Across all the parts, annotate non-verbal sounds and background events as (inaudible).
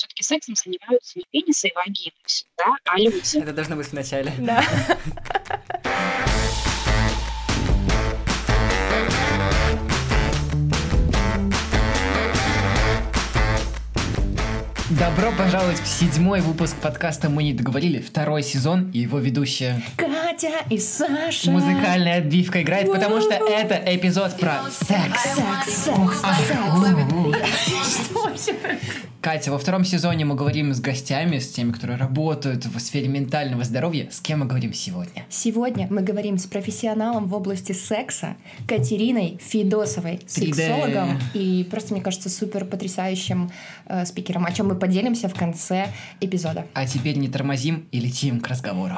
все-таки сексом занимаются не пенисы и вагины, да, а люди. Это должно быть в начале. Да. (laughs) Добро пожаловать в седьмой выпуск подкаста «Мы не договорили», второй сезон и его ведущая. Катя и Саша. Музыкальная отбивка играет, потому что это эпизод про секс. Секс, Ух, секс? Катя, во втором сезоне мы говорим с гостями, с теми, которые работают в сфере ментального здоровья. С кем мы говорим сегодня? Сегодня мы говорим с профессионалом в области секса Катериной Федосовой, 3D. сексологом и просто, мне кажется, супер потрясающим э, спикером, о чем мы поделимся в конце эпизода. А теперь не тормозим и летим к разговору.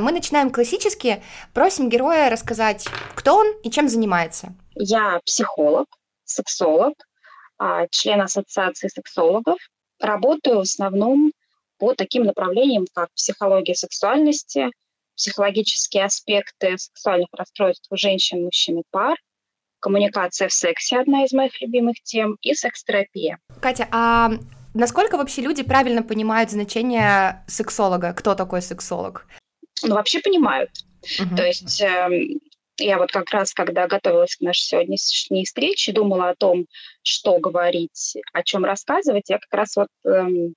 Мы начинаем классически, просим героя рассказать, кто он и чем занимается. Я психолог, сексолог, а, член Ассоциации сексологов. Работаю в основном по таким направлениям, как психология сексуальности, психологические аспекты сексуальных расстройств у женщин, мужчин и пар, коммуникация в сексе – одна из моих любимых тем, и секс-терапия. Катя, а насколько вообще люди правильно понимают значение сексолога? Кто такой сексолог? Ну, вообще понимают. Мгм. То есть эм, я вот как раз, когда готовилась к нашей сегодняшней встрече, думала о том, что говорить, о чем рассказывать, я как раз вот эм,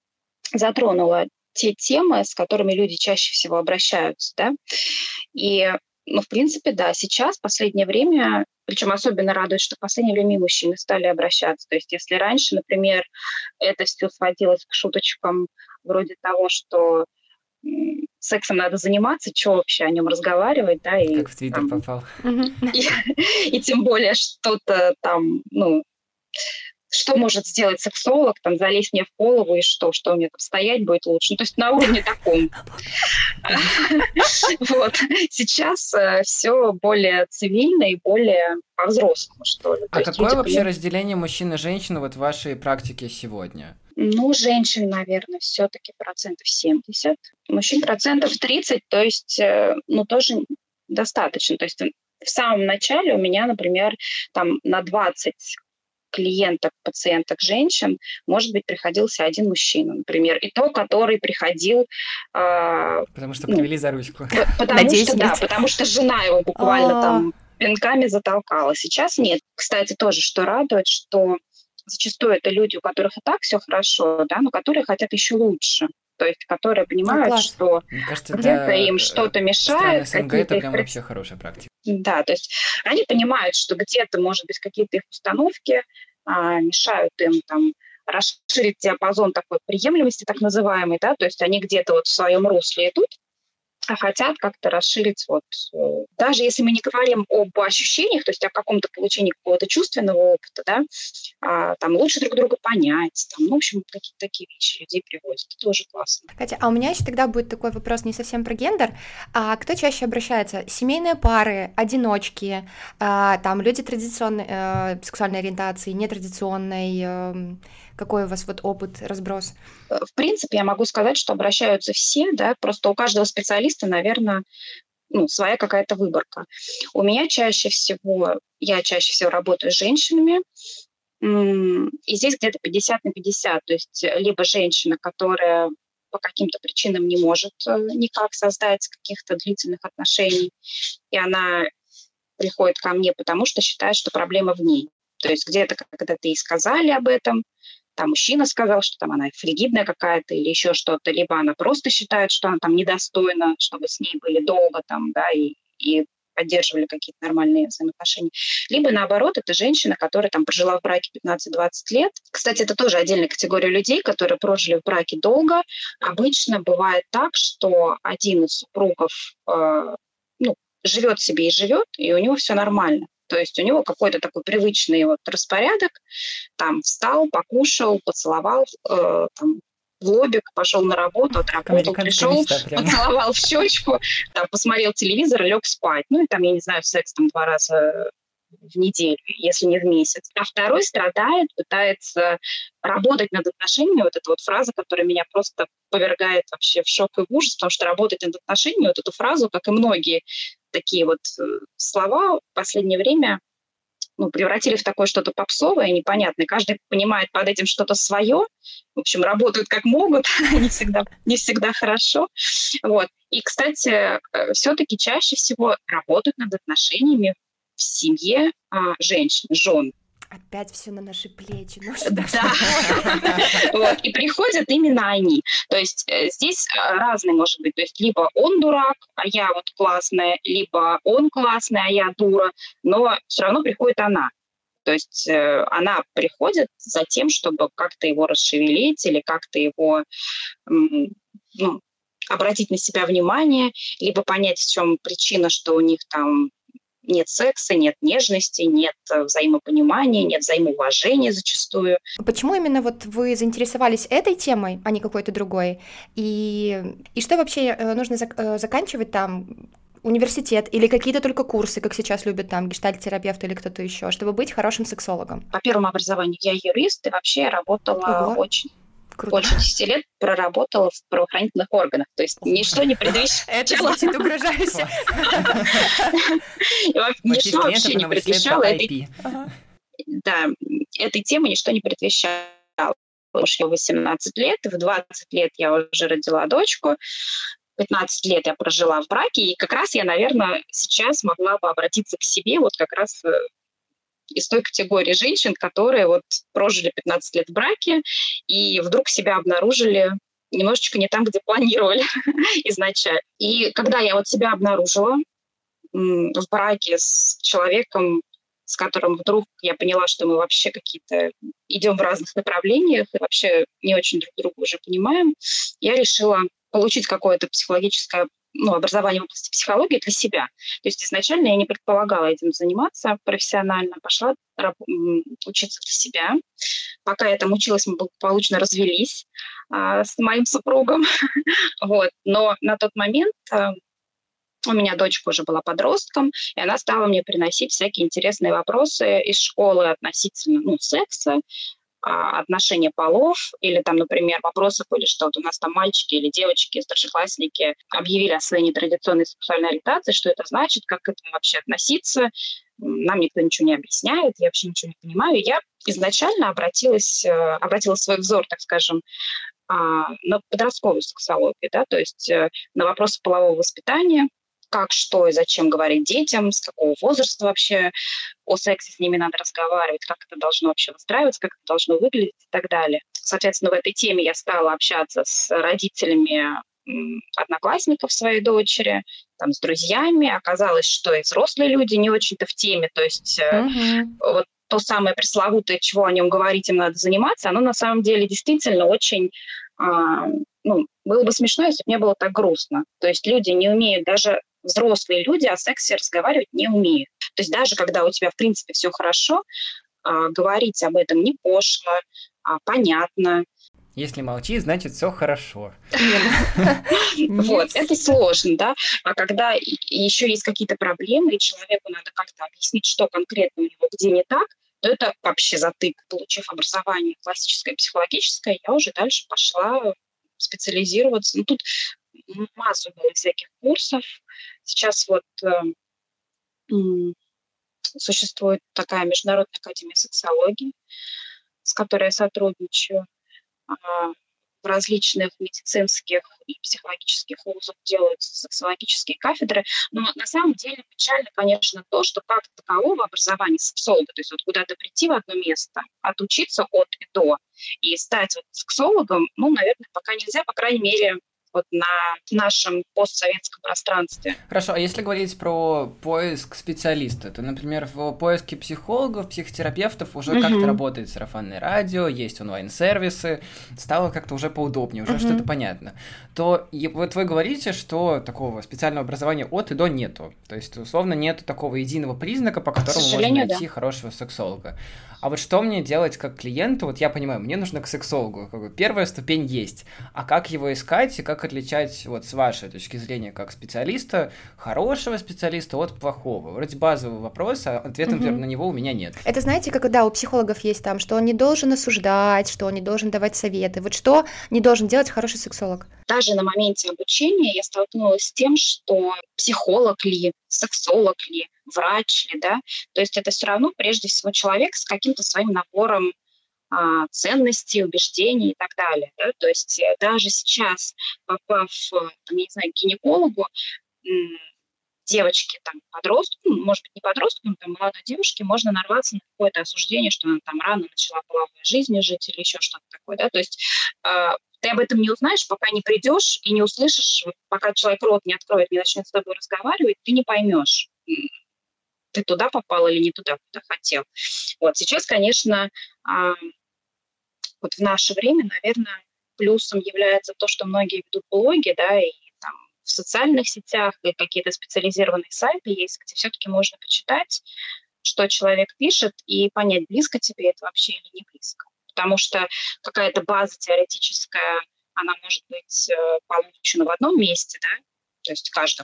затронула те темы, с которыми люди чаще всего обращаются, да. И, ну, в принципе, да, сейчас, в последнее время, причем особенно радует, что в последнее время и мужчины стали обращаться. То есть если раньше, например, это все сводилось к шуточкам вроде того, что сексом надо заниматься, что вообще о нем разговаривать, да, и, Как в Твиттер там, попал. И, (laughs) и тем более что-то там, ну, что может сделать сексолог, там, залезть мне в голову и что, что мне там стоять будет лучше. Ну, то есть на уровне таком. (laughs) Вот. Сейчас все более цивильно и более по-взрослому, что ли. А какое люди вообще понимают- разделение мужчин и женщин вот в вашей практике сегодня? Ну, женщин, наверное, все-таки процентов 70, мужчин процентов 30, то есть, э, ну, тоже достаточно. То есть э, в самом начале у меня, например, там на 20 клиенток, пациенток женщин, может быть, приходился один мужчина, например, и то, который приходил, а, Потому что Ну. привели за ручку. потому Надеюсь, что, да, нет. потому что жена его буквально А. там пинками затолкала. Сейчас нет. Кстати, тоже, что радует, что зачастую это люди, у которых и так все хорошо, да, но которые хотят еще лучше. То есть, которые понимают, класс. что где-то им э, что-то мешает, СНГ какие-то это их прям пред- вообще хорошая практика. Да, то есть они понимают, что где-то, может быть, какие-то их установки а, мешают им там расширить диапазон такой приемлемости, так называемый, да, то есть они где-то вот в своем русле идут, а хотят как-то расширить вот, э, даже если мы не говорим об ощущениях, то есть о каком-то получении какого-то чувственного опыта, да, а, там лучше друг друга понять, там, ну, в общем, какие-то такие вещи людей приводят, это тоже классно. Катя, а у меня еще тогда будет такой вопрос не совсем про гендер. А кто чаще обращается? Семейные пары, одиночки, а, там люди традиционной э, сексуальной ориентации, нетрадиционной. эм, какой у вас вот опыт, разброс? Э, В принципе, я могу сказать, что обращаются все, да, просто у каждого специалиста, наверное, ну, своя какая-то выборка. У меня чаще всего, я чаще всего работаю с женщинами, и здесь где-то 50 на 50, то есть э, либо женщина, которая по каким-то причинам не может э, никак создать каких-то длительных отношений, и она приходит ко мне, потому что считает, что проблема в ней. То есть где-то когда-то ей сказали об этом, там мужчина сказал, что там она фригидная какая-то или еще что-то, либо она просто считает, что она там недостойна, чтобы с ней были долго там, да, и, и поддерживали какие-то нормальные взаимоотношения. Либо наоборот, это женщина, которая там прожила в браке 15-20 лет. Кстати, это тоже отдельная категория людей, которые прожили в браке долго. Обычно бывает так, что один из супругов э, ну, живет себе и живет, и у него все нормально. То есть у него какой-то такой привычный вот распорядок, там встал, покушал, поцеловал, э, там, в лобик, пошел на работу, отработал, пришел, поцеловал в щечку, там, посмотрел телевизор, лег спать. Ну и там, я не знаю, секс там два раза в неделю, если не в месяц. А второй страдает, пытается работать над отношениями. Вот эта вот фраза, которая меня просто повергает вообще в шок и в ужас, потому что работать над отношениями, вот эту фразу, как и многие такие вот э, слова в последнее время ну, превратили в такое что-то попсовое, непонятное. Каждый понимает под этим что-то свое. В общем, работают как могут, (laughs) не, всегда, не всегда хорошо. Вот. И, кстати, э, все-таки чаще всего работают над отношениями в семье а, женщин, жен. Опять все на наши плечи. Ну, да. (laughs) вот. И приходят именно они. То есть э, здесь э, разные может быть. То есть либо он дурак, а я вот классная, либо он классный, а я дура, но все равно приходит она. То есть э, она приходит за тем, чтобы как-то его расшевелить или как-то его ну, обратить на себя внимание, либо понять, в чем причина, что у них там нет секса, нет нежности, нет э, взаимопонимания, нет взаимоуважения зачастую. Почему именно вот вы заинтересовались этой темой, а не какой-то другой? И, и что вообще э, нужно зак- э, заканчивать там? университет или какие-то только курсы, как сейчас любят там гештальт-терапевт или кто-то еще, чтобы быть хорошим сексологом? По первому образованию я юрист, и вообще я работала Ого. очень Круто. больше 10 лет проработала в правоохранительных органах. То есть ничто не предвещало... (laughs) Это звучит угрожающе. (laughs) Ничто вообще не предвещало этой... Да, этой темы ничто не предвещало. Потому что я 18 лет, в 20 лет я уже родила дочку, 15 лет я прожила в браке, и как раз я, наверное, сейчас могла бы обратиться к себе вот как раз э, из той категории женщин, которые вот прожили 15 лет в браке и вдруг себя обнаружили немножечко не там, где планировали (laughs) изначально. И когда я вот себя обнаружила в браке с человеком, с которым вдруг я поняла, что мы вообще какие-то идем в разных направлениях и вообще не очень друг друга уже понимаем, я решила получить какое-то психологическое ну, образование в области психологии для себя. То есть изначально я не предполагала этим заниматься профессионально, пошла учиться для себя. Пока я там училась, мы благополучно развелись а, с моим супругом. (laughs) вот. Но на тот момент а, у меня дочка уже была подростком, и она стала мне приносить всякие интересные вопросы из школы относительно ну, секса, отношения полов, или там, например, вопросы были, что вот у нас там мальчики или девочки, старшеклассники объявили о своей нетрадиционной сексуальной ориентации, что это значит, как к этому вообще относиться, нам никто ничего не объясняет, я вообще ничего не понимаю. Я изначально обратилась, э, обратила свой взор, так скажем, а, на подростковую сексологию, да, то есть э, на вопросы полового воспитания, как, что и зачем говорить детям, с какого возраста вообще о сексе с ними надо разговаривать, как это должно вообще выстраиваться, как это должно выглядеть и так далее. Соответственно, в этой теме я стала общаться с родителями одноклассников своей дочери, там, с друзьями. Оказалось, что и взрослые люди не очень-то в теме. То есть mm-hmm. вот то самое пресловутое, чего о нем говорить, им надо заниматься, оно на самом деле действительно очень а, ну, было бы смешно, если бы не было так грустно. То есть люди не умеют даже взрослые люди о сексе разговаривать не умеют. То есть даже когда у тебя, в принципе, все хорошо, а, говорить об этом не пошло, а понятно. Если молчи, значит все хорошо. (laughs) Вот, это сложно, да. А когда еще есть какие-то проблемы, и человеку надо как-то объяснить, что конкретно у него где не так, то это вообще затык. Получив образование классическое, психологическое, я уже дальше пошла специализироваться. Ну, тут массу было всяких курсов. Сейчас вот э, существует такая Международная академия сексологии, с которой я сотрудничаю. А, в различных медицинских и психологических вузах делаются сексологические кафедры. Но на самом деле печально, конечно, то, что как такового образования сексолога, то есть вот куда-то прийти в одно место, отучиться от и до и стать вот сексологом, ну, наверное, пока нельзя, по крайней мере, вот на нашем постсоветском пространстве. Хорошо, а если говорить про поиск специалиста, то, например, в поиске психологов, психотерапевтов уже угу. как-то работает сарафанное радио, есть онлайн-сервисы, стало как-то уже поудобнее, уже угу. что-то понятно. То вот вы говорите, что такого специального образования от и до нету. То есть, условно, нет такого единого признака, по которому можно найти да. хорошего сексолога. А вот что мне делать как клиенту? Вот я понимаю, мне нужно к сексологу. Как бы первая ступень есть. А как его искать и как отличать, вот с вашей точки зрения, как специалиста, хорошего специалиста от плохого? Вроде базовый вопрос, а ответа, угу. например, на него у меня нет. Это знаете, как да, у психологов есть там, что он не должен осуждать, что он не должен давать советы. Вот что не должен делать хороший сексолог? Даже на моменте обучения я столкнулась с тем, что психолог ли, сексолог ли, врач ли, да, то есть это все равно прежде всего человек с каким-то своим набором а, ценностей, убеждений и так далее. Да? То есть э, даже сейчас, попав, там, я не знаю, к гинекологу, девочки, там, подростку, ну, может быть, не подростку, но там, молодой девушке можно нарваться на какое-то осуждение, что она там рано начала половой жизнью жить или еще что-то такое, да, то есть э, ты об этом не узнаешь, пока не придешь и не услышишь, пока человек рот не откроет, не начнет с тобой разговаривать, ты не поймешь, ты туда попал или не туда, куда хотел. Вот сейчас, конечно, вот в наше время, наверное, плюсом является то, что многие ведут блоги, да, и там в социальных сетях и какие-то специализированные сайты есть, где все-таки можно почитать, что человек пишет, и понять, близко тебе это вообще или не близко. Потому что какая-то база теоретическая, она может быть э, получена в одном месте, да, то есть каждый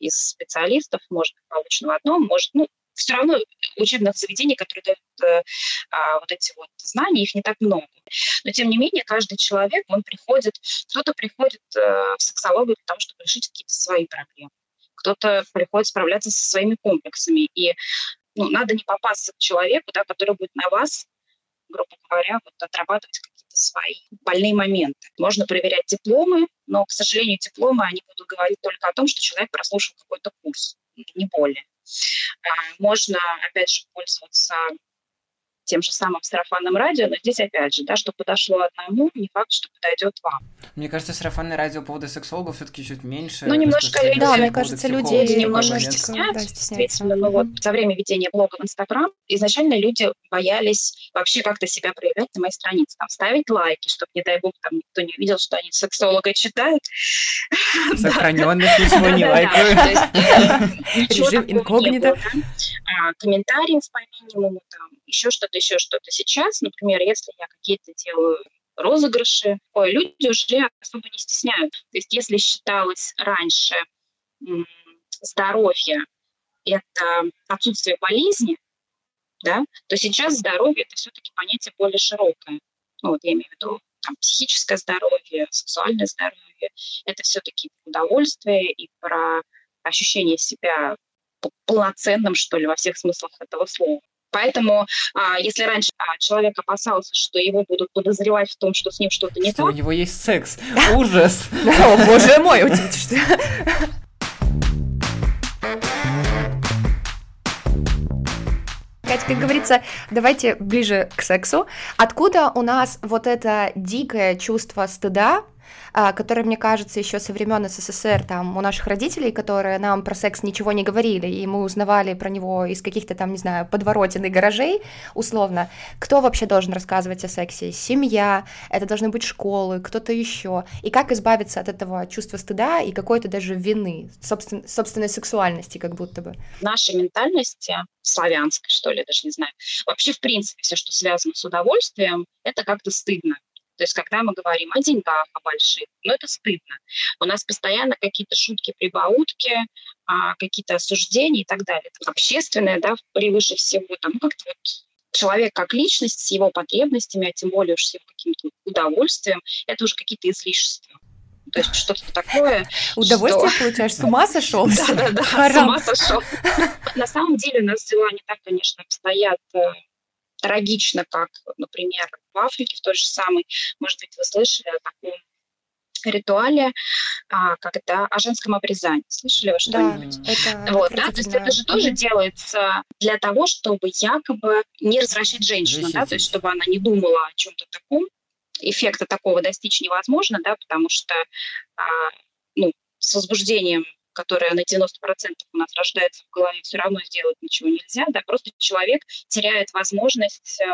из специалистов может быть получен в одном, может, ну, все равно учебных заведений, которые дают э, а, вот эти вот знания, их не так много. Но тем не менее, каждый человек, он приходит, кто-то приходит э, в сексологию для того, чтобы решить какие-то свои проблемы, кто-то приходит справляться со своими комплексами. И ну, надо не попасться к человеку, да, который будет на вас, грубо говоря, вот, отрабатывать свои больные моменты. Можно проверять дипломы, но, к сожалению, дипломы, они будут говорить только о том, что человек прослушал какой-то курс, не более. А, можно, опять же, пользоваться тем же самым сарафанным радио, но здесь опять же, да, что подошло одному, не факт, что подойдет вам. Мне кажется, сарафанное радио по поводу сексологов все-таки чуть меньше. Ну, немножко люди, да, мне кажется, люди немножко стесняются, да, действительно. Но вот за время ведения блога в Инстаграм изначально люди боялись вообще как-то себя проявлять на моей странице, там, ставить лайки, чтобы, не дай бог, там никто не увидел, что они сексолога читают. (laughs) Сохраненных ничего не лайкают. Режим инкогнито. А, комментариев по минимуму, там, еще что-то, еще что-то. Сейчас, например, если я какие-то делаю розыгрыши, ой, люди уже особо не стесняют. То есть если считалось раньше здоровье – это отсутствие болезни, да, то сейчас здоровье – это все-таки понятие более широкое. Ну, вот я имею в виду там, психическое здоровье, сексуальное здоровье. Это все-таки удовольствие и про ощущение себя полноценным, что ли, во всех смыслах этого слова. Поэтому, а, если раньше а, человек опасался, что его будут подозревать в том, что с ним что-то не что так... у него есть секс. Ужас! (laughs) О, боже мой, что... Катя, как говорится, давайте ближе к сексу. Откуда у нас вот это дикое чувство стыда, который, мне кажется, еще со времен СССР, там, у наших родителей, которые нам про секс ничего не говорили, и мы узнавали про него из каких-то там, не знаю, подворотен и гаражей, условно, кто вообще должен рассказывать о сексе? Семья, это должны быть школы, кто-то еще. И как избавиться от этого чувства стыда и какой-то даже вины, собствен, собственной сексуальности, как будто бы? Нашей ментальности, славянской, что ли, даже не знаю, вообще, в принципе, все, что связано с удовольствием, это как-то стыдно. То есть когда мы говорим о деньгах, о больших, ну это стыдно. У нас постоянно какие-то шутки, прибаутки, а, какие-то осуждения и так далее. Это общественное, да, превыше всего. Там, ну, как-то вот человек как личность с его потребностями, а тем более уж с его каким-то удовольствием, это уже какие-то излишества. То есть что-то такое. Удовольствие что... получаешь, с (laughs) ума сошел? Да, да, да, с ума сошел. На самом деле у нас дела не так, конечно, обстоят э, трагично, как, например, в Африке, в той же самой, может быть, вы слышали о таком ритуале, а, когда о женском обрезании. Слышали вы что-нибудь? Да, это вот, да, то есть это же тоже делается для того, чтобы якобы не развращать женщину, да, то есть чтобы она не думала о чем-то таком. Эффекта такого достичь невозможно, да, потому что а, ну, с возбуждением которая на 90% у нас рождается в голове, все равно сделать ничего нельзя, да, просто человек теряет возможность э,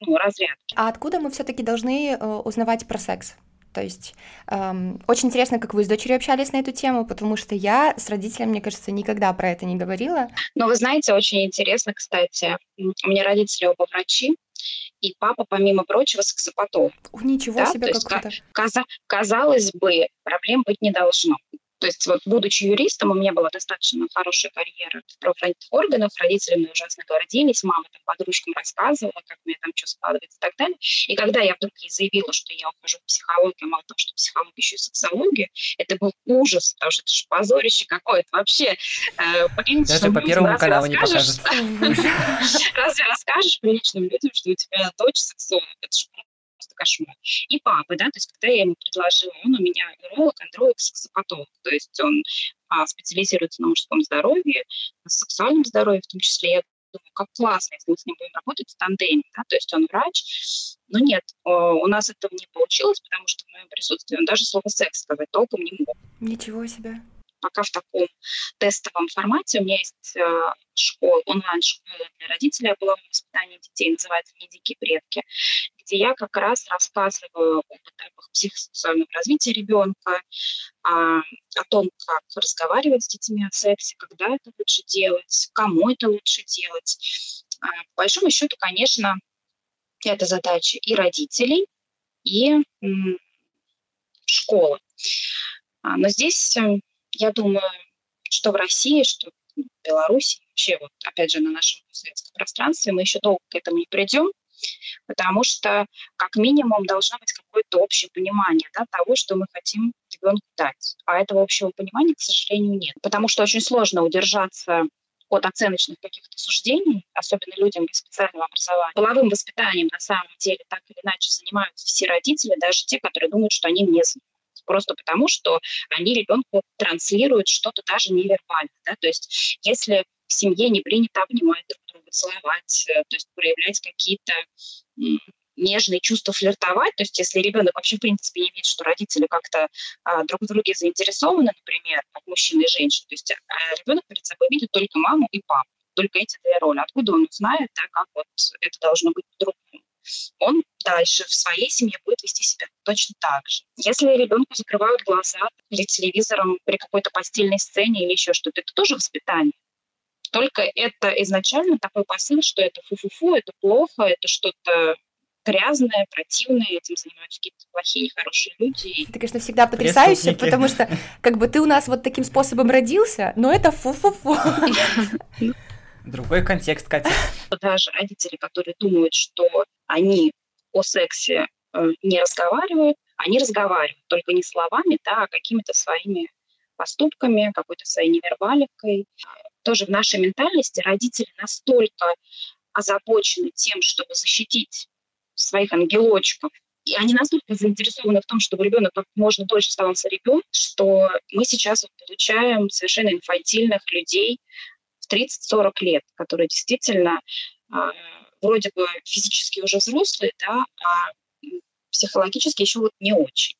ну, разрядки. А откуда мы все-таки должны э, узнавать про секс? То есть эм, очень интересно, как вы с дочерью общались на эту тему, потому что я с родителями, мне кажется, никогда про это не говорила. Но вы знаете, очень интересно, кстати, у меня родители оба врачи, и папа, помимо прочего, сексопатолог. Ничего да? себе, как круто. Каза- казалось бы, проблем быть не должно. То есть вот будучи юристом, у меня была достаточно хорошая карьера в правоохранительных органах, родители мне ужасно гордились, мама там подружкам рассказывала, как мне там что складывается и так далее. И когда я вдруг ей заявила, что я ухожу в психологию, мало того, что психология, еще и социология, это был ужас, потому что это же позорище какое-то вообще. Э, Даже по Первому каналу не покажет. (laughs) (laughs) Разве расскажешь приличным людям, что у тебя дочь сексуальная? Это же просто кошмар. И папы, да, то есть когда я ему предложила, он у меня уролог, андролог, сексопатолог, то есть он а, специализируется на мужском здоровье, на сексуальном здоровье в том числе. Я думаю, как классно, если мы с ним будем работать в тандеме, да, то есть он врач. Но нет, у нас этого не получилось, потому что в моем присутствии он даже слово «секс» сказать толком не мог. Ничего себе пока в таком тестовом формате. У меня есть э, школа, онлайн-школа для родителей о половом воспитании детей, называется «Не дикие предки», где я как раз рассказываю об этапах психосексуального развития ребенка, о, о том, как разговаривать с детьми о сексе, когда это лучше делать, кому это лучше делать. А, по большому счету, конечно, это задача и родителей, и школы. А, но здесь э, я думаю, что в России, что в Беларуси, вообще вот опять же на нашем советском пространстве мы еще долго к этому не придем, потому что как минимум должно быть какое-то общее понимание да, того, что мы хотим ребенку дать. А этого общего понимания, к сожалению, нет. Потому что очень сложно удержаться от оценочных каких-то суждений, особенно людям без специального образования. Половым воспитанием на самом деле так или иначе занимаются все родители, даже те, которые думают, что они не занимаются просто потому, что они ребенку транслируют что-то даже невербально. Да? То есть если в семье не принято обнимать друг друга, целовать, э, то есть проявлять какие-то нежные чувства флиртовать. То есть если ребенок вообще, в принципе, не видит, что родители как-то а, друг в друге заинтересованы, например, как мужчина и женщина, то есть а ребенок перед собой видит только маму и папу, только эти две роли. Откуда он узнает, да, как вот это должно быть по-другому? Он дальше в своей семье будет вести себя точно так же. Если ребенку закрывают глаза перед телевизором при какой-то постельной сцене или еще что-то, это тоже воспитание. Только это изначально такой посыл, что это фу-фу-фу, это плохо, это что-то грязное, противное, этим занимаются какие-то плохие, нехорошие люди. Это, конечно, всегда потрясающе, потому что как бы ты у нас вот таким способом родился, но это фу-фу-фу. (laughs) (laughs) Другой контекст, Катя. Даже родители, которые думают, что они о сексе э, не разговаривают, они разговаривают, только не словами, да, а какими-то своими поступками, какой-то своей невербаликой. Тоже в нашей ментальности родители настолько озабочены тем, чтобы защитить своих ангелочков, и они настолько заинтересованы в том, чтобы ребенок как можно дольше оставался ребенком, что мы сейчас получаем совершенно инфантильных людей, в 30-40 лет, которые действительно а, вроде бы физически уже взрослые, да, а психологически еще вот не очень.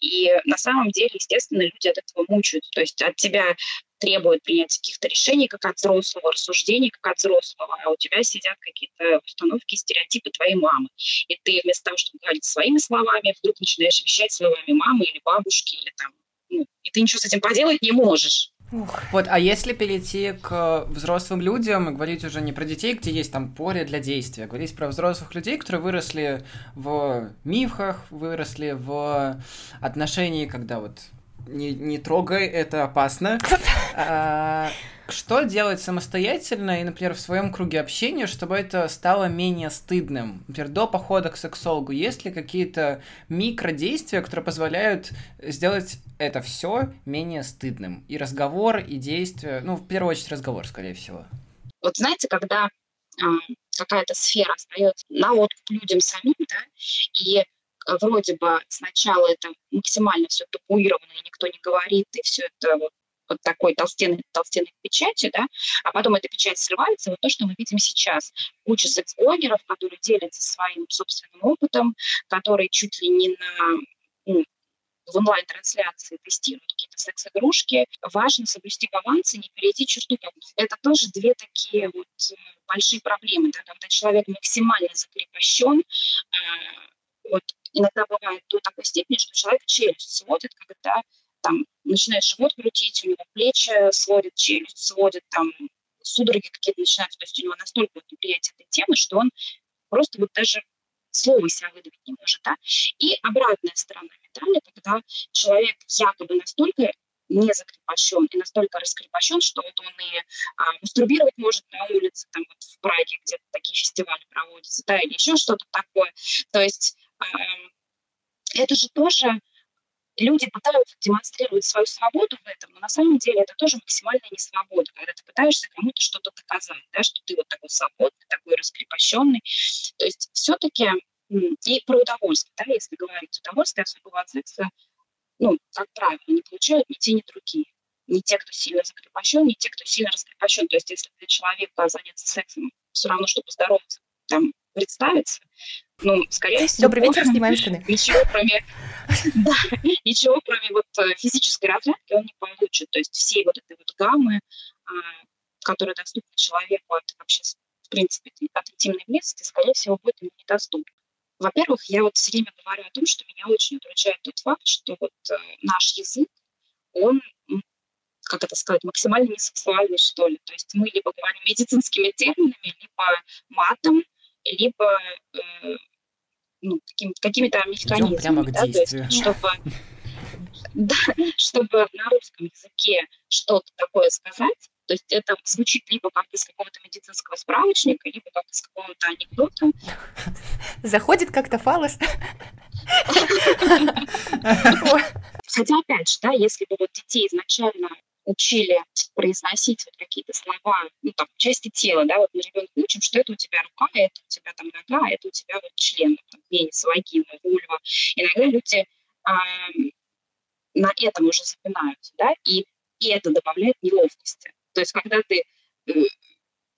И на самом деле, естественно, люди от этого мучаются. То есть от тебя требуют принять каких-то решений как от взрослого, рассуждений как от взрослого, а у тебя сидят какие-то установки, стереотипы твоей мамы. И ты вместо того, чтобы говорить своими словами, вдруг начинаешь вещать словами мамы или бабушки, или там, ну, и ты ничего с этим поделать не можешь. Ух. Вот, а если перейти к взрослым людям и говорить уже не про детей, где есть там поле для действия, говорить про взрослых людей, которые выросли в мифах, выросли в отношении, когда вот не, не трогай, это опасно. (laughs) А, что делать самостоятельно и, например, в своем круге общения, чтобы это стало менее стыдным? Например, до похода к сексологу есть ли какие-то микродействия, которые позволяют сделать это все менее стыдным? И разговор, и действия, ну, в первую очередь разговор, скорее всего. Вот знаете, когда э, какая-то сфера остается на откуп людям самим, да, и вроде бы сначала это максимально все табуировано, и никто не говорит, и все это вот под такой толстенной, толстенной печатью, да, а потом эта печать срывается, вот то, что мы видим сейчас. Куча секс-блогеров, которые делятся своим собственным опытом, которые чуть ли не на ну, в онлайн-трансляции тестируют какие-то секс-игрушки. Важно соблюсти баланс и не перейти черту. Это тоже две такие вот э, большие проблемы, да, когда человек максимально закрепощен, э, вот иногда бывает до такой степени, что человек челюсть сводит, когда там начинает живот крутить, у него плечи сводит, челюсть сводит, там судороги какие-то начинаются, то есть у него настолько вот неприятие этой темы, что он просто вот даже слово себя выдавить не может, да. И обратная сторона медали, когда человек якобы настолько не закрепощен и настолько раскрепощен, что вот он и а, мастурбировать может на улице, там вот в Праге где-то такие фестивали проводятся, да, или еще что-то такое. То есть это же тоже люди пытаются демонстрировать свою свободу в этом, но на самом деле это тоже максимальная несвобода, когда ты пытаешься кому-то что-то доказать, да, что ты вот такой свободный, такой раскрепощенный. То есть все-таки и про удовольствие, да, если говорить удовольствие особого от секса, ну, как правило, не получают ни те, ни другие. Не те, кто сильно закрепощен, не те, кто сильно раскрепощен. То есть если для человека заняться сексом все равно, что поздороваться, там, представиться, ну, скорее всего... Добрый вечер, снимаем штаны. Ничего, кроме, (laughs) да, ничего, кроме вот э, физической разрядки он не получит. То есть все вот этой вот гаммы, а, которые доступны человеку от вообще, в принципе, от интимной близости, скорее всего, будет ему недоступны. Во-первых, я вот все время говорю о том, что меня очень удручает тот факт, что вот э, наш язык, он, как это сказать, максимально несексуальный, что ли. То есть мы либо говорим медицинскими терминами, либо матом, либо э, ну, каким, какими-то механизмами. прямо к да. То есть, чтобы, (laughs) да, чтобы на русском языке что-то такое сказать, то есть это звучит либо как из какого-то медицинского справочника, либо как из какого-то анекдота. (laughs) Заходит как-то фалос. (laughs) Хотя, опять же, да, если бы вот детей изначально учили произносить вот какие-то слова, ну, там, части тела, да, вот мы ребенка учим, что это у тебя рука, это у тебя там нога, это у тебя вот член, там, пенис, вагина, вульва. Иногда люди э, на этом уже запинаются, да, и, и это добавляет неловкости. То есть, когда ты э,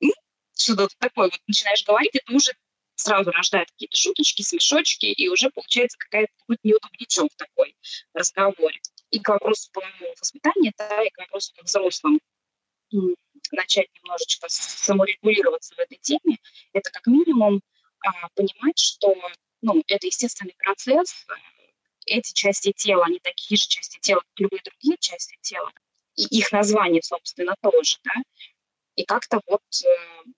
ну, что-то такое вот начинаешь говорить, это уже сразу рождает какие-то шуточки, смешочки, и уже получается какая-то какой-то неудобничок в такой разговоре. И к вопросу полового воспитания, да, и к вопросу как взрослым начать немножечко саморегулироваться в этой теме, это как минимум а, понимать, что ну, это естественный процесс, эти части тела, они такие же части тела, как любые другие части тела и их название, собственно, тоже, да, и как-то вот э,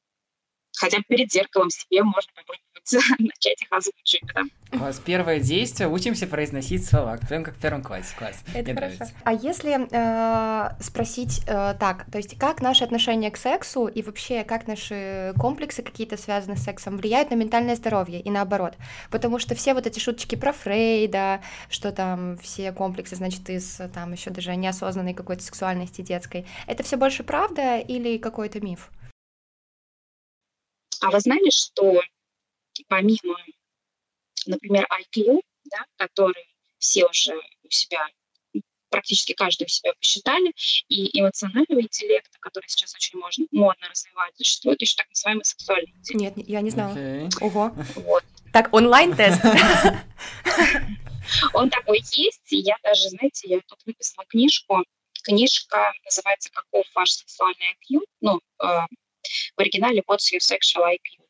хотя бы перед зеркалом себе можно попробовать (laughs) начать их озвучивать. Да. Класс. Первое действие. Учимся произносить слова. Прям как в первом классе. Класс. Это Мне хорошо. Нравится. А если э, спросить э, так, то есть как наше отношение к сексу и вообще как наши комплексы какие-то связаны с сексом влияют на ментальное здоровье и наоборот? Потому что все вот эти шуточки про Фрейда, что там все комплексы, значит, из там еще даже неосознанной какой-то сексуальности детской, это все больше правда или какой-то миф? А вы знали, что помимо, например, IQ, да, который все уже у себя, практически каждый у себя посчитали, и эмоционального интеллекта, который сейчас очень можно, модно развивать, существует еще так называемый сексуальный интеллект. Нет, я не знала. Okay. Ого. Вот. Так, онлайн-тест. (laughs) Он такой есть, и я даже, знаете, я тут выписала книжку. Книжка называется «Каков ваш сексуальный IQ?» Ну, э, в оригинале «What's your sexual IQ?»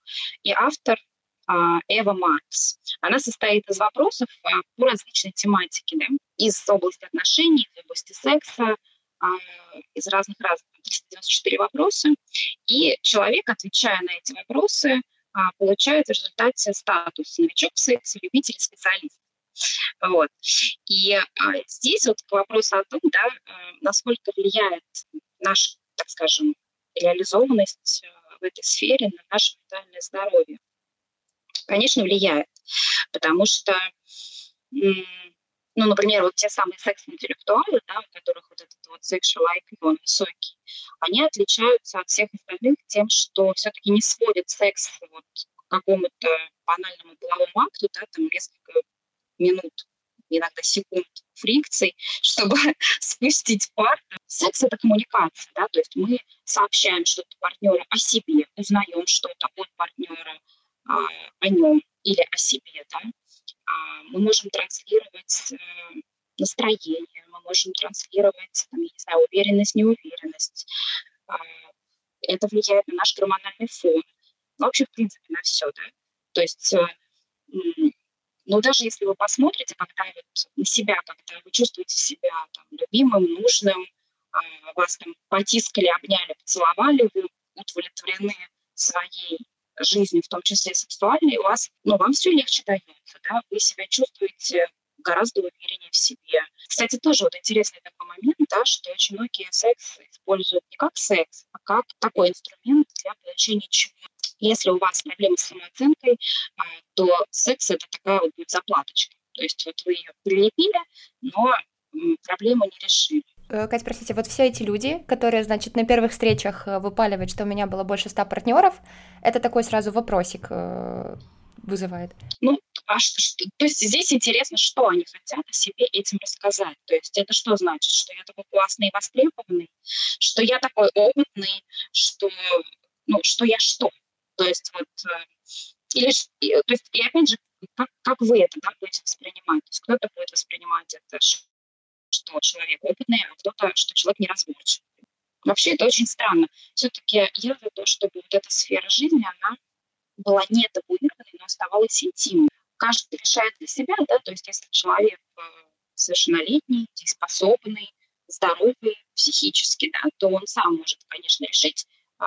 И автор Эва Маркс. Она состоит из вопросов а, по различной тематике, да? из области отношений, из области секса, а, из разных разных 394 вопроса. И человек, отвечая на эти вопросы, получает в результате статус новичок в сексе, любитель, специалист. Вот. И а, здесь вот к вопросу о том, да, насколько влияет наша, так скажем, реализованность в этой сфере на наше ментальное здоровье. Конечно, влияет, потому что, ну, например, вот те самые секс-интеллектуалы, да, у которых вот этот вот sexual IQ, он высокий, они отличаются от всех остальных тем, что все-таки не сводят секс вот к какому-то банальному половому акту, да, там несколько минут, иногда секунд фрикций, (laughs) чтобы спустить пар. Секс — это коммуникация, да, то есть мы сообщаем что-то партнеру о себе, узнаем что-то от партнера о нем или о себе, да. А, мы можем транслировать э, настроение, мы можем транслировать, там, не знаю, уверенность, неуверенность. А, это влияет на наш гормональный фон. Ну, вообще, в принципе, на все, да. То есть э, но даже если вы посмотрите, когда вот на себя, когда вы чувствуете себя там, любимым, нужным, а, вас там потискали, обняли, поцеловали, вы удовлетворены своей жизнью, в том числе сексуальной, у вас, ну, вам все легче дается, да, вы себя чувствуете гораздо увереннее в себе. Кстати, тоже вот интересный такой момент, да, что очень многие секс используют не как секс, а как такой инструмент для получения чего. Если у вас проблемы с самооценкой, а, то секс это такая вот заплаточка. То есть вот вы ее прилепили, но проблему не решили. Э, Катя, простите, вот все эти люди, которые, значит, на первых встречах э, выпаливают, что у меня было больше ста партнеров, это такой сразу вопросик э, вызывает. Ну, а что, что, то есть здесь интересно, что они хотят о себе этим рассказать. То есть это что значит? Что я такой классный и востребованный, что я такой опытный, что, ну, что я что? То есть вот, или, то есть, и опять же, как, как вы это да, будете воспринимать? То есть кто-то будет воспринимать это, человек опытный, а кто-то, что человек неразборчивый. Вообще это очень странно. Все-таки я за то, чтобы вот эта сфера жизни, она была не табуированной, но оставалась интимной. Каждый решает для себя, да, то есть если человек э, совершеннолетний, дееспособный, здоровый психически, да, то он сам может, конечно, решить э,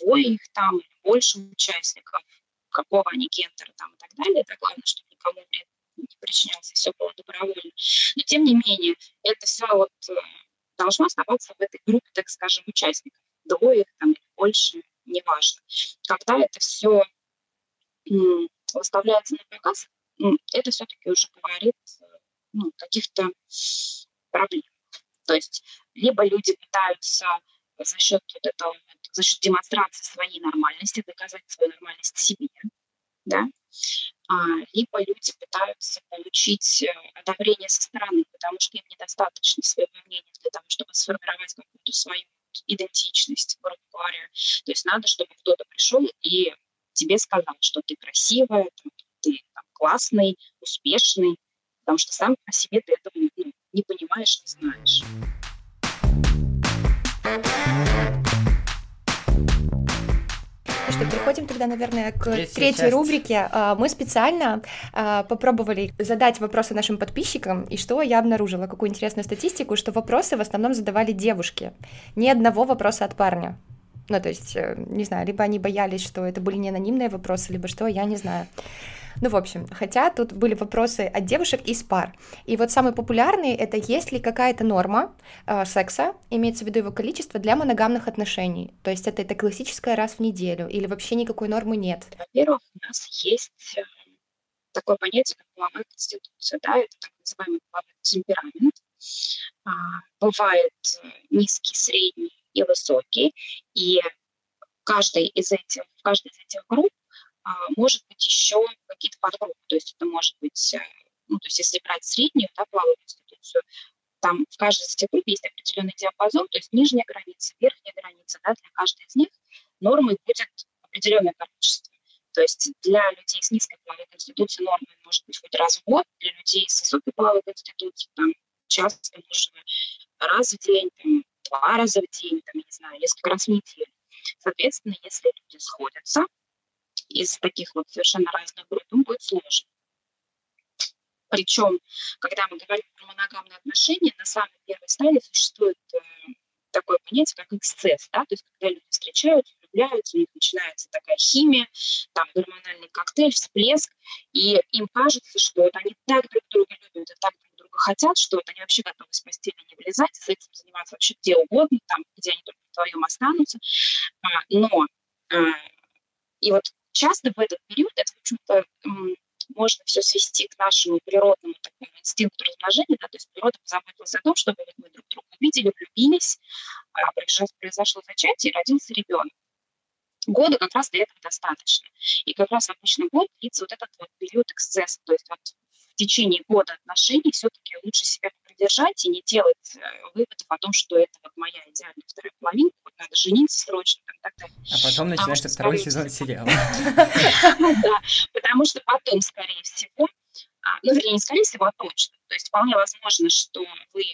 двое их там больше участников, какого они гендера там и так далее. Это главное, чтобы никому вред не причинялся, все было добровольно. Но тем не менее, это все вот э, должно оставаться в этой группе, так скажем, участников. Двое там или больше, неважно. Когда это все выставляется на показ, это все-таки уже говорит э, ну, каких-то проблем. То есть либо люди пытаются за счет вот этого, за счет демонстрации своей нормальности доказать свою нормальность себе, да, а, либо люди пытаются получить э, одобрение со стороны, потому что им недостаточно своего мнения для того, чтобы сформировать какую-то свою идентичность, грубо говоря. То есть надо, чтобы кто-то пришел и тебе сказал, что ты красивая, ты там, классный, успешный, потому что сам по себе ты этого ну, не понимаешь, не знаешь. Что, переходим тогда, наверное, к Третья третьей часть. рубрике. А, мы специально а, попробовали задать вопросы нашим подписчикам, и что я обнаружила, какую интересную статистику, что вопросы в основном задавали девушки. Ни одного вопроса от парня. Ну, то есть, э, не знаю, либо они боялись, что это были не анонимные вопросы, либо что, я не знаю. Ну, в общем, хотя тут были вопросы от девушек из пар. И вот самый популярный — это есть ли какая-то норма э, секса, имеется в виду его количество, для моногамных отношений. То есть это, это классическое раз в неделю или вообще никакой нормы нет? Во-первых, у нас есть э, такое понятие, как половая конституция, да, это так называемый половой темперамент. А, бывает э, низкий, средний и высокий, и каждый из этих, в каждой из этих групп может быть еще какие-то подгруппы, то есть это может быть, э, ну, то есть если брать среднюю, да, половую конституцию, там в каждой из этих групп есть определенный диапазон, то есть нижняя граница, верхняя граница, да, для каждой из них нормой будет определенное количество. То есть для людей с низкой половой конституцией нормой может быть хоть раз в год, для людей с высокой половой конституцией там часто нужно раз в день, там, два раза в день, там, я не знаю, несколько раз в неделю. Соответственно, если люди сходятся, из таких вот совершенно разных групп, им будет сложно. Причем, когда мы говорим про моногамные отношения, на самой первой стадии существует э, такое понятие, как эксцесс, да, то есть когда люди встречаются, влюбляются, у них начинается такая химия, там гормональный коктейль, всплеск, и им кажется, что вот они так друг друга любят и так друг друга хотят, что вот они вообще готовы с постели не вылезать, с этим заниматься вообще где угодно, там, где они только вдвоем останутся, а, но а, и вот часто в этот период, это, в общем-то, можно все свести к нашему природному такому инстинкту размножения, да, то есть природа позаботилась о том, чтобы мы друг друга увидели, влюбились, а, произошло зачатие и родился ребенок. Года как раз для этого достаточно. И как раз обычно год длится вот этот вот период эксцесса, то есть вот в течение года отношений все-таки лучше себя придержать и не делать э, выводов о том, что это вот моя идеальная вторая половинка, вот надо жениться срочно и так далее. А потом начинается второй сезон сериала. (laughs) Да, потому что потом, скорее всего, а, ну, вернее, не скорее всего, а точно. То есть вполне возможно, что вы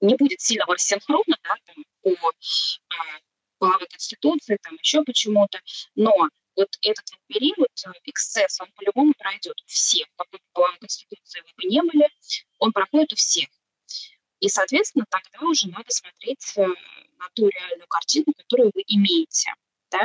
не будет сильного рассинхрона, да, там, по а, половой конституции, там еще почему-то, но вот этот период, э, эксцесс, он по-любому пройдет у всех. Бы половой конституции вы бы не были, он проходит у всех. И, соответственно, тогда уже надо смотреть э, на ту реальную картину, которую вы имеете. Да?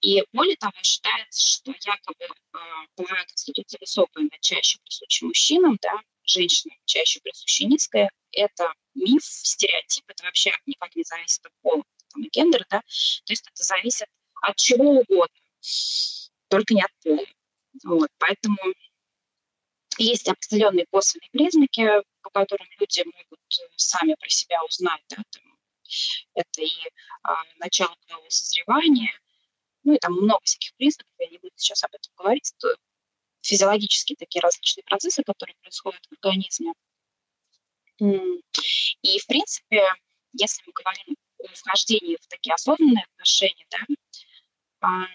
И более того, считается, что якобы э, половая конституция высокая, она чаще присуща мужчинам, да, женщинам чаще присуща низкая. Это миф, стереотип, это вообще никак не зависит от пола там, и гендера, да, то есть это зависит от чего угодно, только не от пола. Вот, поэтому есть определенные косвенные признаки, по которым люди могут сами про себя узнать, да, там, это и а, начало полового созревания, ну и там много всяких признаков, я не буду сейчас об этом говорить, это физиологические такие различные процессы, которые происходят в организме. И, в принципе, если мы говорим о вхождении в такие осознанные отношения, да, а,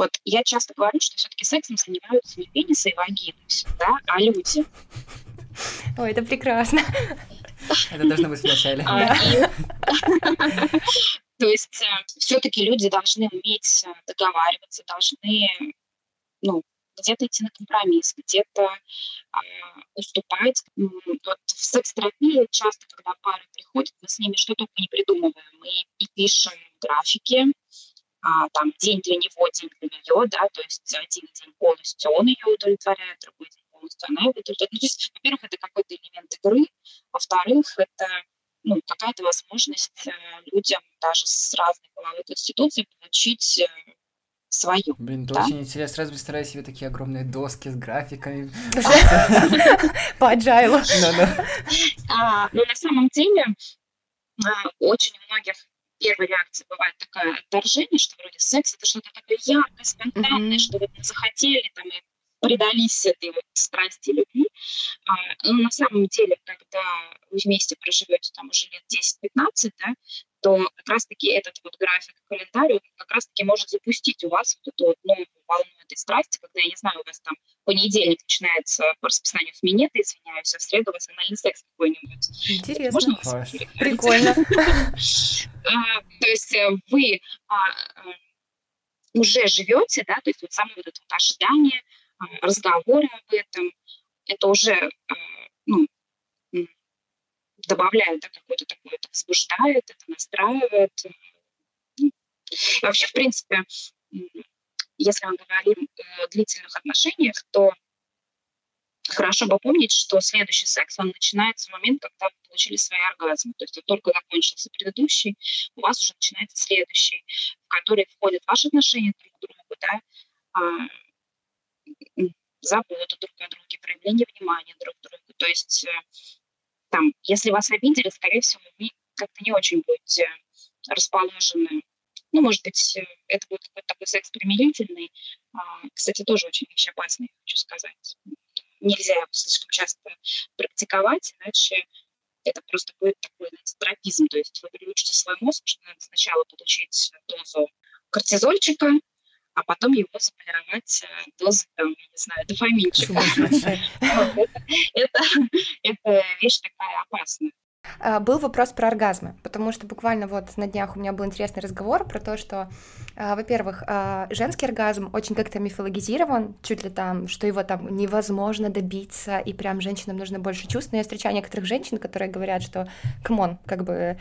вот я часто говорю, что все-таки сексом занимаются не пенисы и вагины, да, а люди. Ой, это прекрасно. Это должно быть вначале. А, (laughs) то есть э, все-таки люди должны уметь э, договариваться, должны ну, где-то идти на компромисс, где-то а, уступать. Вот в секс-терапии часто, когда пары приходят, мы с ними что только не придумываем. Мы и пишем графики, а, там день для него, день для нее, да, то есть один день полностью он ее удовлетворяет, другой день полностью она его удовлетворяет. Ну, то есть, во-первых, это какой-то элемент игры, во-вторых, это ну, какая-то возможность э, людям даже с разной половой конституцией получить э, свою. Блин, это да? очень интересно. Сразу представляю себе такие огромные доски с графиками. (laughs) По agile. (laughs) А, но на самом деле а, очень у многих первой реакции бывает такое отторжение, что вроде секс это что-то такое яркое, спонтанное, что вот мы захотели там и предались этой вот страсти любви. А, но на самом деле, когда вы вместе проживете там уже лет 10-15, да, то как раз-таки этот вот график календарь, он как раз-таки может запустить у вас вот эту вот новую волну этой страсти, когда, я не знаю, у вас там понедельник начинается по расписанию в минеты, извиняюсь, а в среду у вас анальный секс какой-нибудь. Интересно. Можно Прикольно. (laughs) А, то есть э, вы а, э, уже живете, да, то есть вот само вот это вот ожидание, а, разговоры об этом, это уже ну, добавляет да, какое-то такое, это возбуждает, это настраивает. Ну, вообще, в принципе, если мы говорим о длительных отношениях, то хорошо бы помнить, что следующий секс, он начинается в момент, когда вы получили свои оргазмы. То есть вот только закончился предыдущий, у вас уже начинается следующий, в который входят ваши отношения друг к другу, да, а, забота друг о друге, проявление внимания друг к другу. То есть э, там, если вас обидели, скорее всего, вы как-то не очень будете расположены. Ну, может быть, э, это будет какой-то такой секс примирительный. А, кстати, тоже очень вещь опасная, хочу сказать. Нельзя его слишком часто практиковать, иначе это просто будет такой знаете, тропизм. То есть вы приучите свой мозг, что надо сначала получить дозу кортизольчика, а потом его заполировать э, дозой, там, не знаю, дофаминчика. (laughs) Это вещь такая опасная. А, был вопрос про оргазмы, потому что буквально вот на днях у меня был интересный разговор про то, что, а, во-первых, а, женский оргазм очень как-то мифологизирован, чуть ли там, что его там невозможно добиться, и прям женщинам нужно больше чувств. Но я встречаю некоторых женщин, которые говорят, что, come on, как бы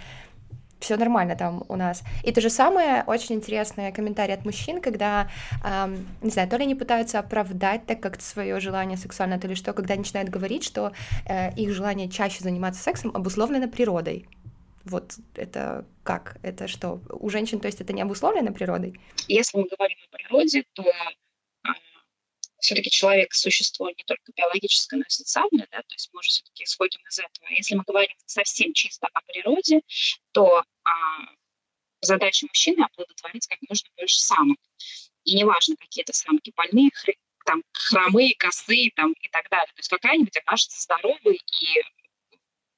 все нормально там у нас. И то же самое, очень интересные комментарии от мужчин, когда, эм, не знаю, то ли они пытаются оправдать так как свое желание сексуальное, то ли что, когда начинают говорить, что э, их желание чаще заниматься сексом обусловлено природой. Вот это как? Это что? У женщин, то есть это не обусловлено природой? Если мы говорим о природе, то все-таки человек существо не только биологическое, но и социальное, да, то есть мы уже все-таки исходим из этого. Если мы говорим совсем чисто о природе, то а, задача мужчины оплодотворить как можно больше самок. И неважно, какие это самки, больные, хр... там, хромые, косые там, и так далее. То есть какая-нибудь окажется здоровой и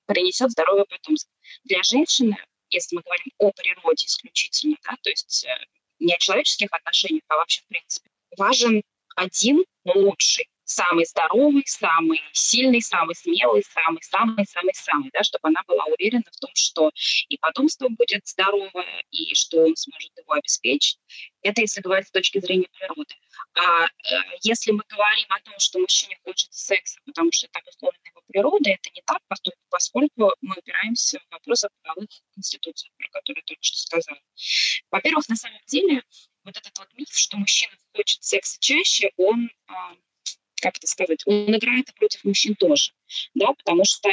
принесет здоровое потомство. Для женщины, если мы говорим о природе исключительно, да, то есть э, не о человеческих отношениях, а вообще в принципе, важен один лучший, самый здоровый, самый сильный, самый смелый, самый-самый-самый-самый, да, чтобы она была уверена в том, что и потомство будет здоровое, и что он сможет его обеспечить. Это если говорить с точки зрения природы. А э, если мы говорим о том, что мужчине хочется секса, потому что так условно его природы это не так, поскольку мы упираемся в вопросы правовых конституций, про которые только что сказала. Во-первых, на самом деле, вот этот вот миф, что мужчина хочет секса чаще, он а, как это сказать, он играет против мужчин тоже, да, потому что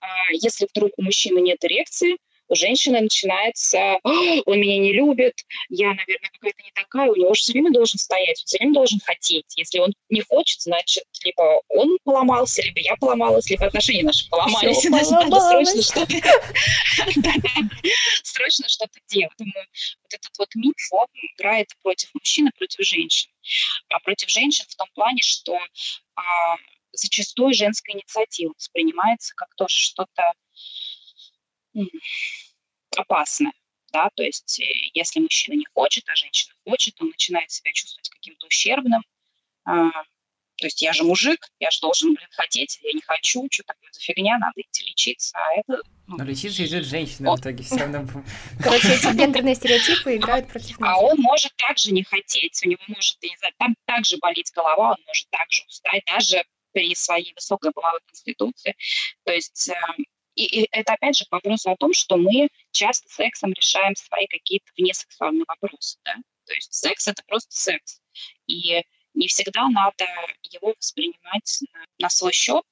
а, если вдруг у мужчины нет эрекции, у женщины начинается, он меня не любит, я, наверное, какая-то не такая, у него же все время должен стоять, он все время должен хотеть. Если он не хочет, значит, либо он поломался, либо я поломалась, либо отношения наши поломались, значит, надо срочно что-то срочно что-то делать. Вот этот вот миф, он играет против мужчин и против женщин. А против женщин в том плане, что а, зачастую женская инициатива воспринимается как тоже что-то опасное. Да, то есть, э, если мужчина не хочет, а женщина хочет, он начинает себя чувствовать каким-то ущербным. А, то есть я же мужик, я же должен, блин, хотеть, я не хочу, что такое за фигня, надо идти лечиться. А это, ну, Но лечиться идет женщина в итоге все равно. Короче, эти (laughs) гендерные стереотипы играют против нас. а он может также не хотеть, у него может, я не знаю, там также болеть голова, он может также устать, даже при своей высокой половой конституции. То есть э, и, и это опять же к вопросу о том, что мы часто сексом решаем свои какие-то внесексуальные вопросы. Да? То есть секс это просто секс. И не всегда надо его воспринимать на, на свой счет.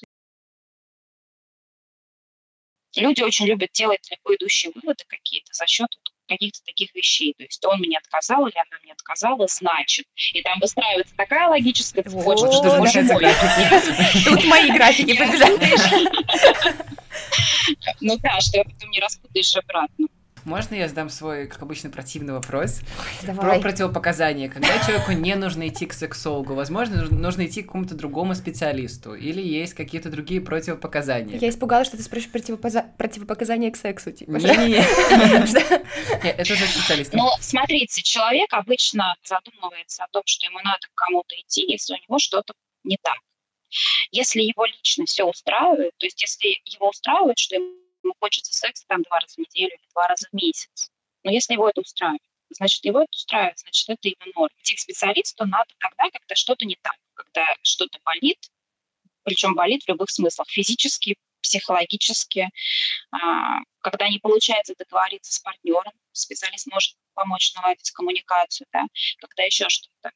Люди очень любят делать легко идущие выводы какие-то за счет каких-то таких вещей. То есть он мне отказал или она мне отказала, значит. И там выстраивается такая логическая цепочка, что боже мой. (laughs) Тут мои графики побежали. (laughs) Ну да, что потом не распутаешь обратно. Можно я задам свой, как обычно, противный вопрос? Про Давай. противопоказания. Когда человеку не нужно идти к сексологу, возможно, нужно- идти к какому-то другому специалисту. Или есть какие-то другие противопоказания. Я испугалась, что ты спросишь противопоза- противопоказания к сексу, типа. Не-не-не. (laughs) Это уже специалист. Но смотрите, человек обычно задумывается о том, что ему надо к кому-то идти, если у него что-то не так. Если его лично все устраивает, то есть если его устраивает, что ему хочется секса там два раза в неделю или два раза в месяц, но если его это устраивает, значит, его это устраивает, значит, это его норма. Идти к специалисту надо тогда, когда что-то не так, когда что-то болит, причем болит в любых смыслах, физически, психологически, а, когда не получается договориться с партнером, специалист может помочь наладить коммуникацию, да, когда еще что-то.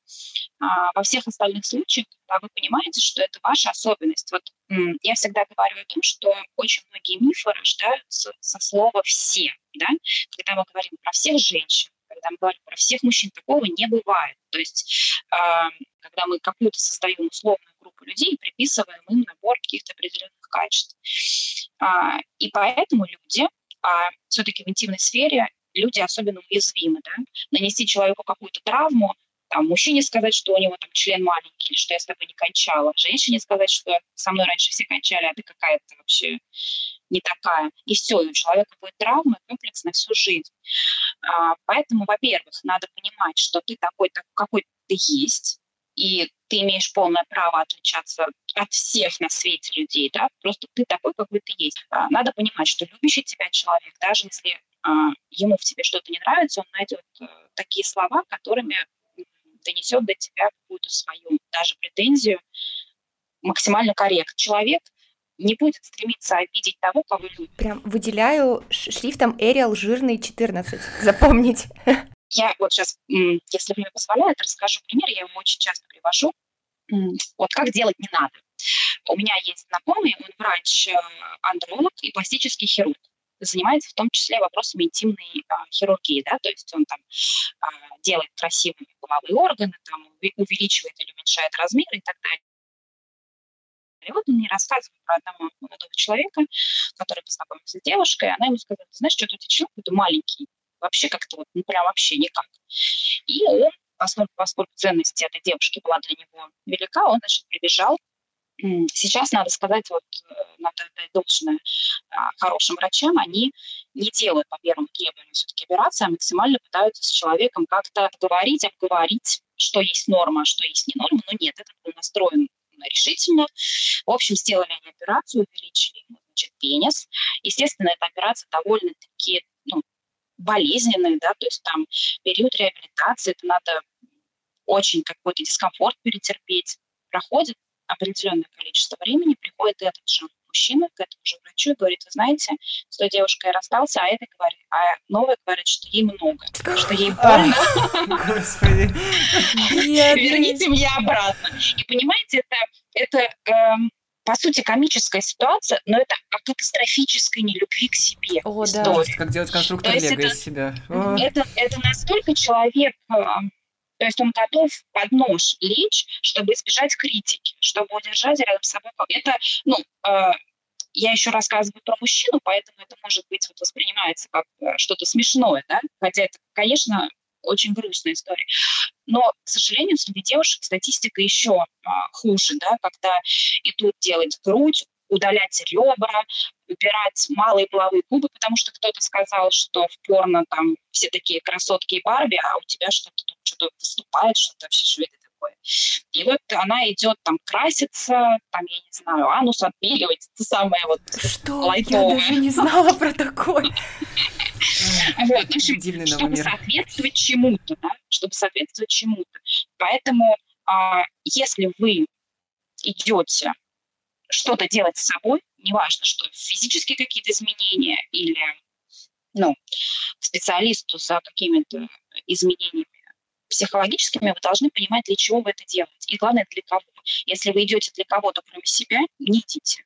А, во всех остальных случаях, когда вы понимаете, что это ваша особенность. Вот я всегда говорю о том, что очень многие мифы рождаются со слова «все», да, когда мы говорим про всех женщин, когда мы говорим про всех мужчин, такого не бывает. То есть, а, когда мы какую-то создаем условную группу людей и приписываем им набор каких-то определенных качеств. А, и поэтому люди, а все-таки в интимной сфере люди особенно уязвимы, да, нанести человеку какую-то травму, там, мужчине сказать, что у него там член маленький, или что я с тобой не кончала, женщине сказать, что со мной раньше все кончали, а ты какая-то вообще не такая. И все, и у человека будет травма, комплекс на всю жизнь. А, поэтому, во-первых, надо понимать, что ты такой, так, какой ты есть, и ты имеешь полное право отличаться от всех на свете людей, да, просто ты такой, какой ты есть. А, Надо понимать, что любящий тебя человек, даже если а, ему в тебе что-то не нравится, он найдет э, такие слова, которыми донесет до тебя какую-то свою даже претензию максимально корректно. Человек не будет стремиться обидеть того, кого любит. Прям выделяю шрифтом Arial жирный 14. Запомнить. (laughs) Я вот сейчас, если время позволяет, расскажу пример, я его очень часто привожу. Вот как делать не надо. У меня есть знакомый, он врач-андролог и пластический хирург. Занимается в том числе вопросами интимной а, хирургии, да, то есть он там а, делает красивые половые органы, там увеличивает или уменьшает размеры и так далее. И вот он мне рассказывает про одного молодого человека, который познакомился с девушкой, она ему сказала, ты знаешь, у тебя член какой-то маленький, вообще как-то вот, ну прям вообще никак. И он, поскольку, поскольку ценность этой девушки была для него велика, он, значит, прибежал. Сейчас, надо сказать, вот, э, надо отдать должное а, хорошим врачам, они не делают по первому требованию все-таки операции, а максимально пытаются с человеком как-то поговорить, обговорить, что есть норма, а что есть не норма. Но нет, этот был настроен решительно. В общем, сделали они операцию, увеличили значит, пенис. Естественно, эта операция довольно-таки болезненная, да, то есть там период реабилитации, это надо очень какой-то дискомфорт перетерпеть. Проходит определенное количество времени, приходит этот же мужчина к этому же врачу и говорит, вы знаете, с той девушкой я расстался, а это говорит, а новая говорит, что ей много, что ей больно. Господи. (laughs) Верните мне обратно. И понимаете, это, это эм, по сути, комическая ситуация, но это о катастрофической нелюбви к себе О, история. да. Как делать конструктор Лего из себя. Это, это настолько человек эм, то есть он готов под нож лечь, чтобы избежать критики, чтобы удержать рядом с собой. Это, ну, э, я еще рассказываю про мужчину, поэтому это может быть вот воспринимается как э, что-то смешное, да, хотя это, конечно, очень грустная история. Но, к сожалению, среди девушек статистика еще а, хуже, да, когда идут делать грудь, удалять ребра, убирать малые половые губы, потому что кто-то сказал, что в порно там все такие красотки и Барби, а у тебя что-то тут что-то выступает, что-то вообще что это такое. И вот она идет там краситься, там, я не знаю, анус отбеливать, это самое вот Что? лайтовое. Я даже не знала про такое. (laughs) Вот, в общем, чтобы соответствовать чему-то, да, чтобы соответствовать чему-то. Поэтому, а, если вы идете что-то делать с собой, неважно, что физические какие-то изменения или ну, специалисту за какими-то изменениями психологическими, вы должны понимать, для чего вы это делаете. И главное, для кого. Если вы идете для кого-то, кроме себя, не идите.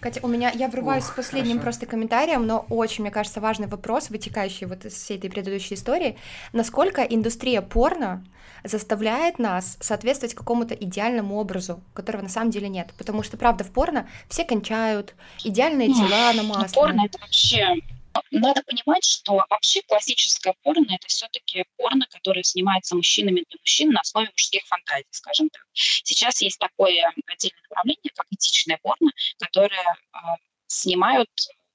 Катя, у меня, я врываюсь с последним хорошо. просто комментарием, но очень, мне кажется, важный вопрос, вытекающий вот из всей этой предыдущей истории. Насколько индустрия порно заставляет нас соответствовать какому-то идеальному образу, которого на самом деле нет? Потому что, правда, в порно все кончают, идеальные тела Ну, намазаны. порно это вообще... Надо понимать, что вообще классическое порно это все-таки порно, которое снимается мужчинами для мужчин на основе мужских фантазий, скажем так. Сейчас есть такое отдельное направление, как этичное порно, которое э, снимают,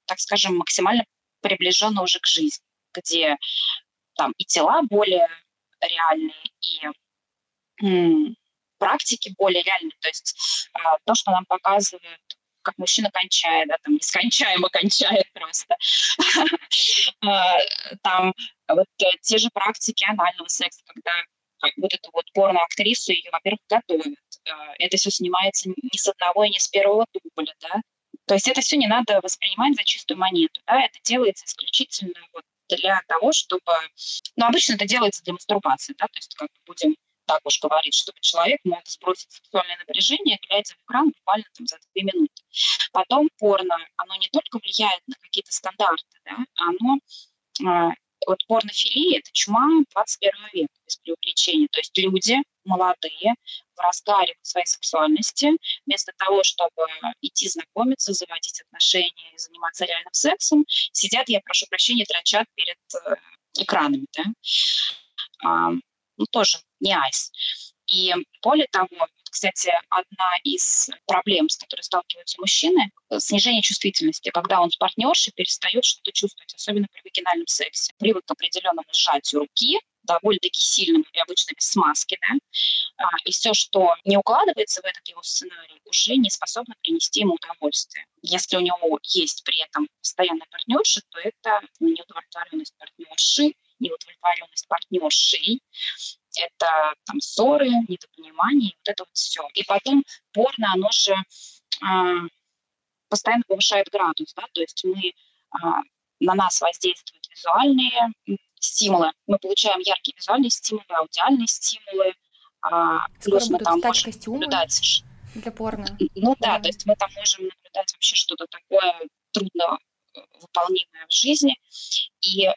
так скажем, максимально приближенно уже к жизни, где там и тела более реальные, и м, практики более реальные. То есть э, то, что нам показывают как мужчина кончает, да, там нескончаемо кончает просто. (laughs) А, Там вот э, те же практики анального секса, когда вот эту вот порно-актрису ее, во-первых, готовят. Э, Это все снимается не с одного и не с первого дубля, да. То есть это все не надо воспринимать за чистую монету, да, это делается исключительно вот для того, чтобы... Ну, обычно это делается для мастурбации, да, то есть как будем так уж говорить, чтобы человек мог сбросить сексуальное напряжение, глядя в экран буквально там за две минуты. Потом порно, оно не только влияет на какие-то стандарты, да, оно а, вот порнофилия – это чума 21 века, без преувеличения. То есть люди молодые, в разгаре своей сексуальности, вместо того, чтобы идти знакомиться, заводить отношения и заниматься реальным сексом, сидят, я прошу прощения, дрочат перед э, экранами. Да? Ну, тоже не айс. И более того, кстати, одна из проблем, с которой сталкиваются мужчины, снижение чувствительности, когда он с партнершей перестает что-то чувствовать, особенно при вагинальном сексе. Привык к определенному сжатию руки, довольно-таки сильному и обычно без смазки, да, а, и все, что не укладывается в этот его сценарий, уже не способно принести ему удовольствие. Если у него есть при этом постоянная партнерша, то это неудовлетворенность партнерши, неудовлетворенность партнершей, это там ссоры, недопонимание, вот это вот все. И потом порно, оно же э, постоянно повышает градус, да, то есть мы, э, на нас воздействуют визуальные стимулы, мы получаем яркие визуальные стимулы, аудиальные стимулы, э, плюс мы там можем наблюдать... Для порно. Ну да, да, то есть мы там можем наблюдать вообще что-то такое трудно выполнимое в жизни, и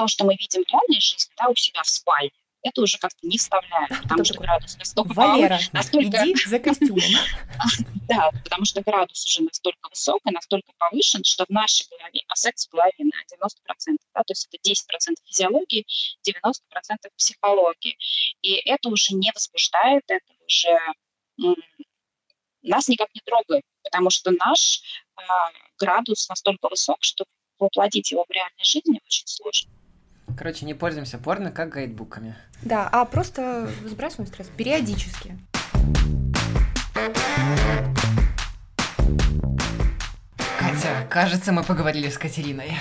то, что мы видим в реальной жизни, да, у себя в спальне, это уже как-то не вставляем, потому что градус настолько Валера, настолько... иди за костюмом. (laughs) Да, потому что градус уже настолько высок и настолько повышен, что в нашей голове, а секс в голове на 90%, да, то есть это 10% физиологии, 90% психологии. И это уже не возбуждает, это уже нас никак не трогает, потому что наш э, градус настолько высок, что воплотить его в реальной жизни очень сложно. Короче, не пользуемся порно как гайдбуками. Да, а просто сбрасываем стресс периодически. Катя, кажется, мы поговорили с Катериной.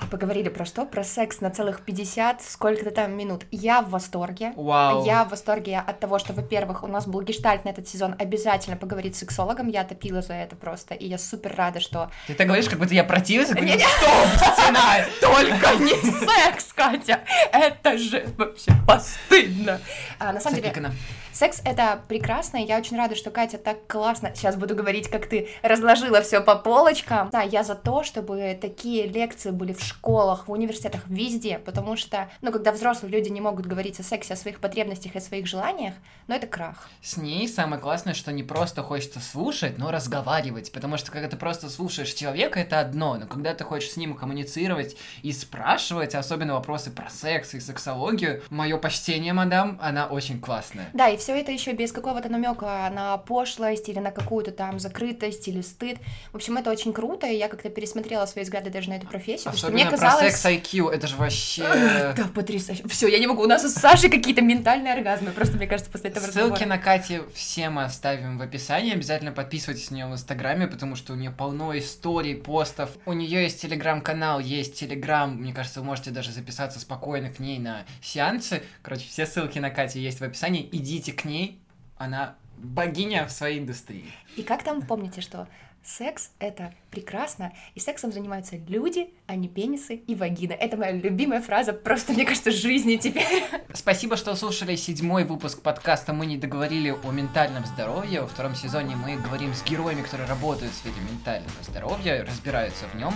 А Поговорили про что? Про секс на целых 50, сколько-то там минут. Я в восторге. Вау. Я в восторге от того, что, во-первых, у нас был гештальт на этот сезон, обязательно поговорить с сексологом, я топила за это просто, и я супер рада, что... Ты так говоришь, как будто я противился, говорю, Не-не. стоп, стена! (laughs) Только не секс, Катя! Это же вообще постыдно! А, на самом деле. Секс — это прекрасно, я очень рада, что Катя так классно, сейчас буду говорить, как ты разложила все по полочкам. Да, я за то, чтобы такие лекции были в школах, в университетах, везде, потому что, ну, когда взрослые люди не могут говорить о сексе, о своих потребностях и о своих желаниях, ну, это крах. С ней самое классное, что не просто хочется слушать, но разговаривать, потому что когда ты просто слушаешь человека, это одно, но когда ты хочешь с ним коммуницировать и спрашивать, особенно вопросы про секс и сексологию, мое почтение, мадам, она очень классная. Да, и все это еще без какого-то намека на пошлость или на какую-то там закрытость или стыд. В общем, это очень круто, и я как-то пересмотрела свои взгляды даже на эту профессию, Особенно мне казалось... про секс IQ, это же вообще... (gasps) Да, потрясающе. Все, я не могу. У нас с Сашей какие-то ментальные оргазмы. Просто, мне кажется, после этого Ссылки разговора. на Кате все мы оставим в описании. Обязательно подписывайтесь на нее в Инстаграме, потому что у нее полно историй, постов. У нее есть телеграм-канал, есть телеграм. Мне кажется, вы можете даже записаться спокойно к ней на сеансы. Короче, все ссылки на Катю есть в описании. Идите к ней. Она богиня в своей индустрии. И как там помните, что секс — это прекрасно, и сексом занимаются люди, а не пенисы и вагины. Это моя любимая фраза, просто, мне кажется, жизни теперь. Спасибо, что слушали седьмой выпуск подкаста «Мы не договорили о ментальном здоровье». Во втором сезоне мы говорим с героями, которые работают в сфере ментального здоровья, разбираются в нем.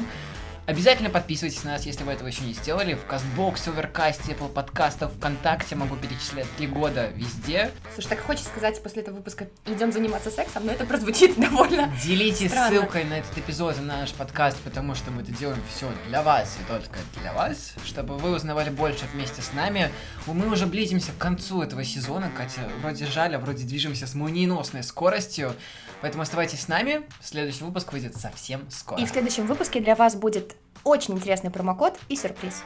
Обязательно подписывайтесь на нас, если вы этого еще не сделали. В Кастбокс, Оверкасте, Apple подкастов, ВКонтакте могу перечислять три года везде. Слушай, так хочется сказать после этого выпуска «идем заниматься сексом», но это прозвучит (laughs) довольно... Делитесь Странно. ссылкой на этот эпизод и на наш подкаст, потому что мы это делаем все для вас и только для вас, чтобы вы узнавали больше вместе с нами. Мы уже близимся к концу этого сезона, Катя, вроде жаль, а вроде движемся с молниеносной скоростью, поэтому оставайтесь с нами, следующий выпуск выйдет совсем скоро. И в следующем выпуске для вас будет очень интересный промокод и сюрприз.